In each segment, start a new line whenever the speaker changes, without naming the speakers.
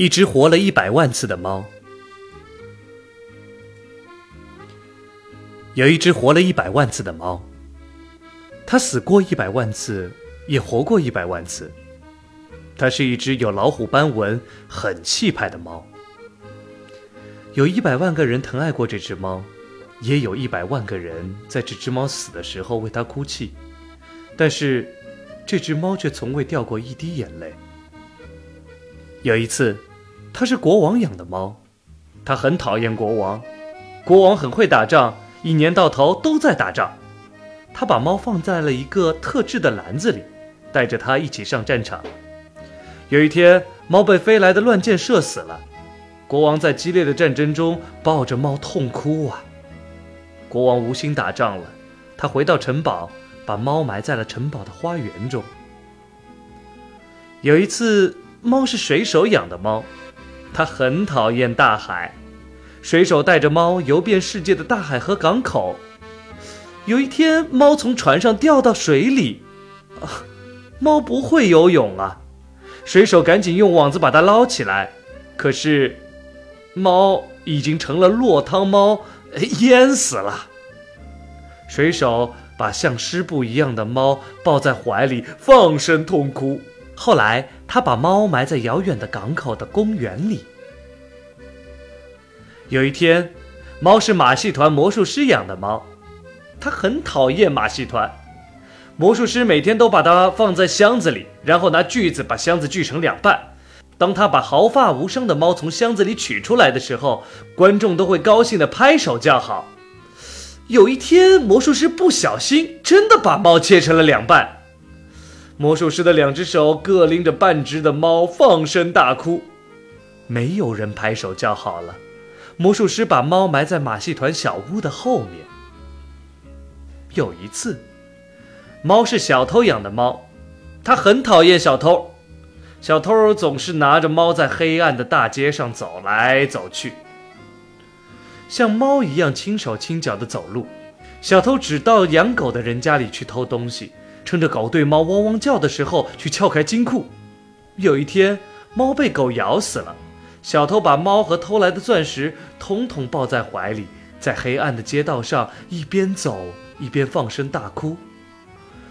一只活了一百万次的猫。有一只活了一百万次的猫，它死过一百万次，也活过一百万次。它是一只有老虎斑纹、很气派的猫。有一百万个人疼爱过这只猫，也有一百万个人在这只猫死的时候为它哭泣，但是这只猫却从未掉过一滴眼泪。有一次。它是国王养的猫，它很讨厌国王。国王很会打仗，一年到头都在打仗。他把猫放在了一个特制的篮子里，带着它一起上战场。有一天，猫被飞来的乱箭射死了。国王在激烈的战争中抱着猫痛哭啊。国王无心打仗了，他回到城堡，把猫埋在了城堡的花园中。有一次，猫是水手养的猫。他很讨厌大海，水手带着猫游遍世界的大海和港口。有一天，猫从船上掉到水里，啊，猫不会游泳啊！水手赶紧用网子把它捞起来，可是，猫已经成了落汤猫，淹死了。水手把像湿布一样的猫抱在怀里，放声痛哭。后来，他把猫埋在遥远的港口的公园里。有一天，猫是马戏团魔术师养的猫，它很讨厌马戏团。魔术师每天都把它放在箱子里，然后拿锯子把箱子锯成两半。当他把毫发无伤的猫从箱子里取出来的时候，观众都会高兴地拍手叫好。有一天，魔术师不小心真的把猫切成了两半。魔术师的两只手各拎着半只的猫，放声大哭。没有人拍手叫好了。魔术师把猫埋在马戏团小屋的后面。有一次，猫是小偷养的猫，它很讨厌小偷。小偷总是拿着猫在黑暗的大街上走来走去，像猫一样轻手轻脚的走路。小偷只到养狗的人家里去偷东西。趁着狗对猫汪汪叫的时候去撬开金库。有一天，猫被狗咬死了，小偷把猫和偷来的钻石统统抱在怀里，在黑暗的街道上一边走一边放声大哭。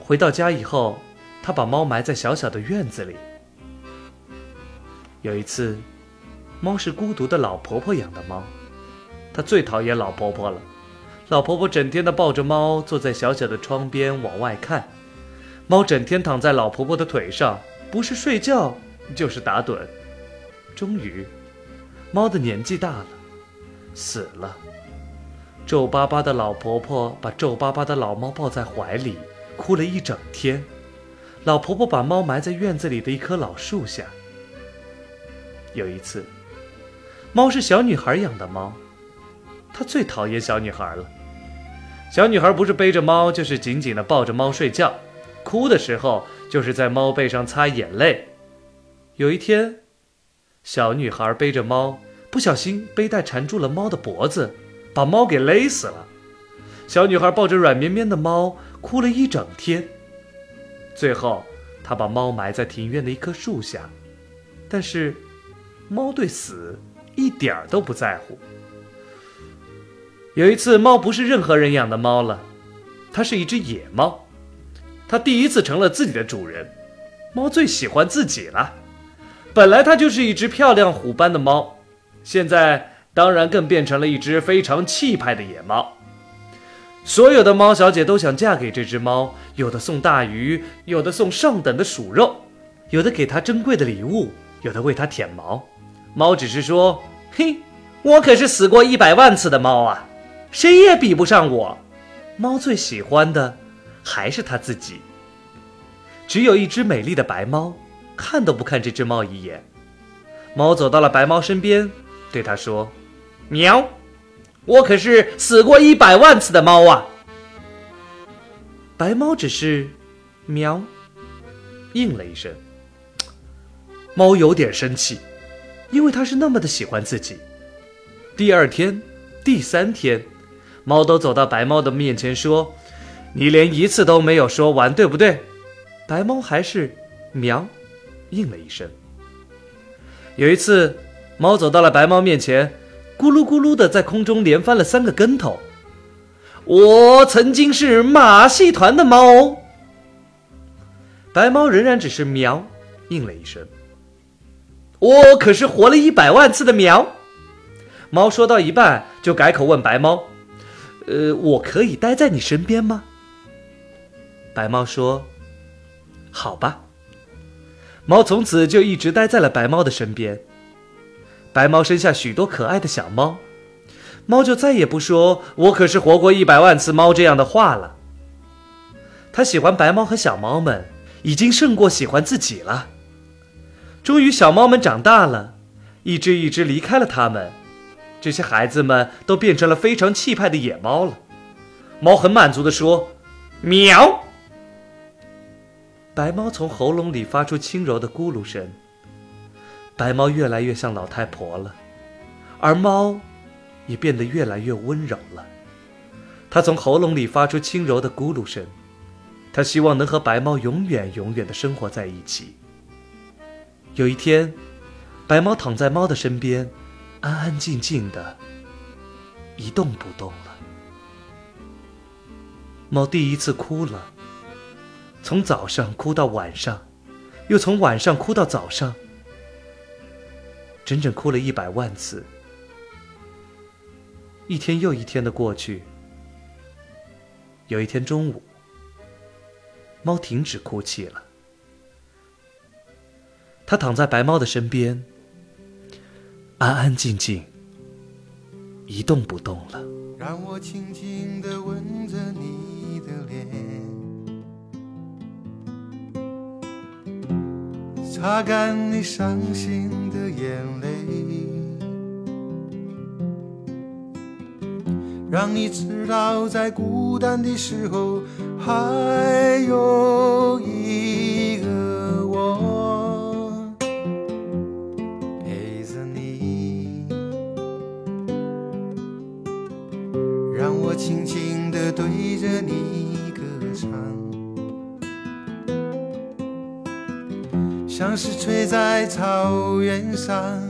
回到家以后，他把猫埋在小小的院子里。有一次，猫是孤独的老婆婆养的猫，她最讨厌老婆婆了。老婆婆整天的抱着猫，坐在小小的窗边往外看。猫整天躺在老婆婆的腿上，不是睡觉就是打盹。终于，猫的年纪大了，死了。皱巴巴的老婆婆把皱巴巴的老猫抱在怀里，哭了一整天。老婆婆把猫埋在院子里的一棵老树下。有一次，猫是小女孩养的猫，她最讨厌小女孩了。小女孩不是背着猫，就是紧紧的抱着猫睡觉。哭的时候，就是在猫背上擦眼泪。有一天，小女孩背着猫，不小心背带缠住了猫的脖子，把猫给勒死了。小女孩抱着软绵绵的猫，哭了一整天。最后，她把猫埋在庭院的一棵树下。但是，猫对死一点儿都不在乎。有一次，猫不是任何人养的猫了，它是一只野猫。它第一次成了自己的主人，猫最喜欢自己了。本来它就是一只漂亮虎斑的猫，现在当然更变成了一只非常气派的野猫。所有的猫小姐都想嫁给这只猫，有的送大鱼，有的送上等的鼠肉，有的给它珍贵的礼物，有的为它舔毛。猫只是说：“嘿，我可是死过一百万次的猫啊，谁也比不上我。”猫最喜欢的。还是他自己。只有一只美丽的白猫，看都不看这只猫一眼。猫走到了白猫身边，对它说：“喵，我可是死过一百万次的猫啊。”白猫只是喵，应了一声。猫有点生气，因为它是那么的喜欢自己。第二天、第三天，猫都走到白猫的面前说。你连一次都没有说完，对不对？白猫还是喵，应了一声。
有一次，猫走到了白猫面前，咕噜咕噜的在空中连翻了三个跟头。我曾经是马戏团的猫。白猫仍然只是喵，应了一声。我可是活了一百万次的喵。猫说到一半就改口问白猫：“呃，我可以待在你身边吗？”白猫说：“好吧。”猫从此就一直待在了白猫的身边。白猫生下许多可爱的小猫，猫就再也不说“我可是活过一百万次猫”这样的话了。它喜欢白猫和小猫们，已经胜过喜欢自己了。终于，小猫们长大了，一只一只离开了它们，这些孩子们都变成了非常气派的野猫了。猫很满足地说：“喵。”白猫从喉咙里发出轻柔的咕噜声。白猫越来越像老太婆了，而猫也变得越来越温柔了。它从喉咙里发出轻柔的咕噜声，它希望能和白猫永远永远的生活在一起。有一天，白猫躺在猫的身边，安安静静的，一动不动了。猫第一次哭了。从早上哭到晚上，又从晚上哭到早上，整整哭了一百万次。一天又一天的过去，有一天中午，猫停止哭泣了。它躺在白猫的身边，安安静静，一动不动了。让我轻轻地吻着你擦干你伤心的眼泪，让你知道在孤单的时候还有一个我陪着你，让我轻轻地对着你歌唱。像是吹在草原上。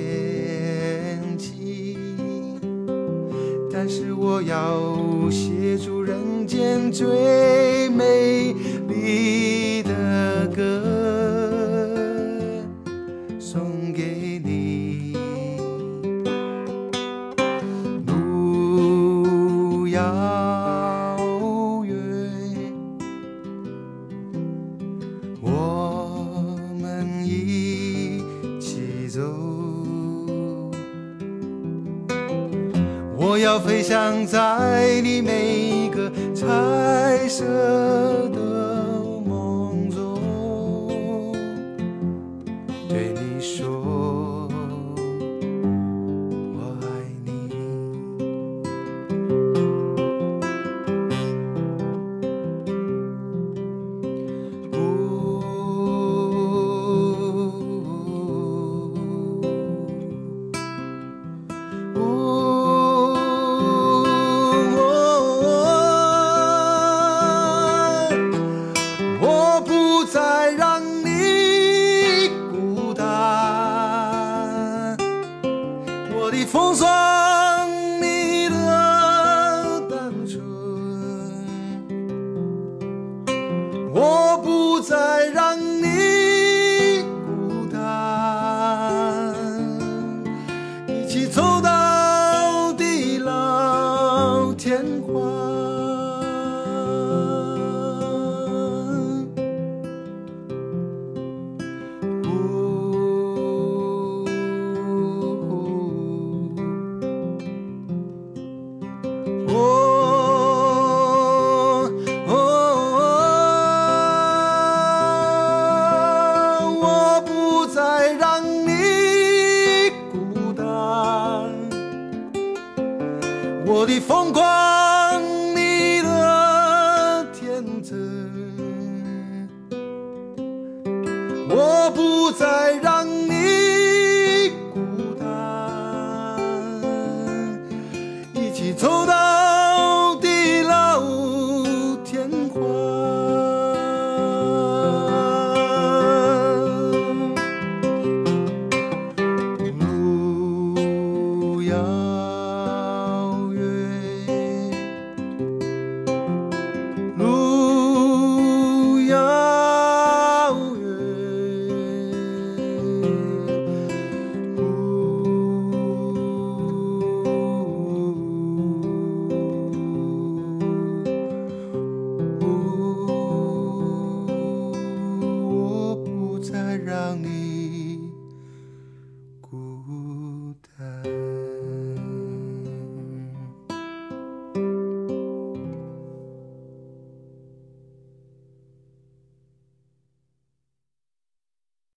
但是我要写出人间最美丽。我要飞翔在你每个彩色光你
的天真，我不再让。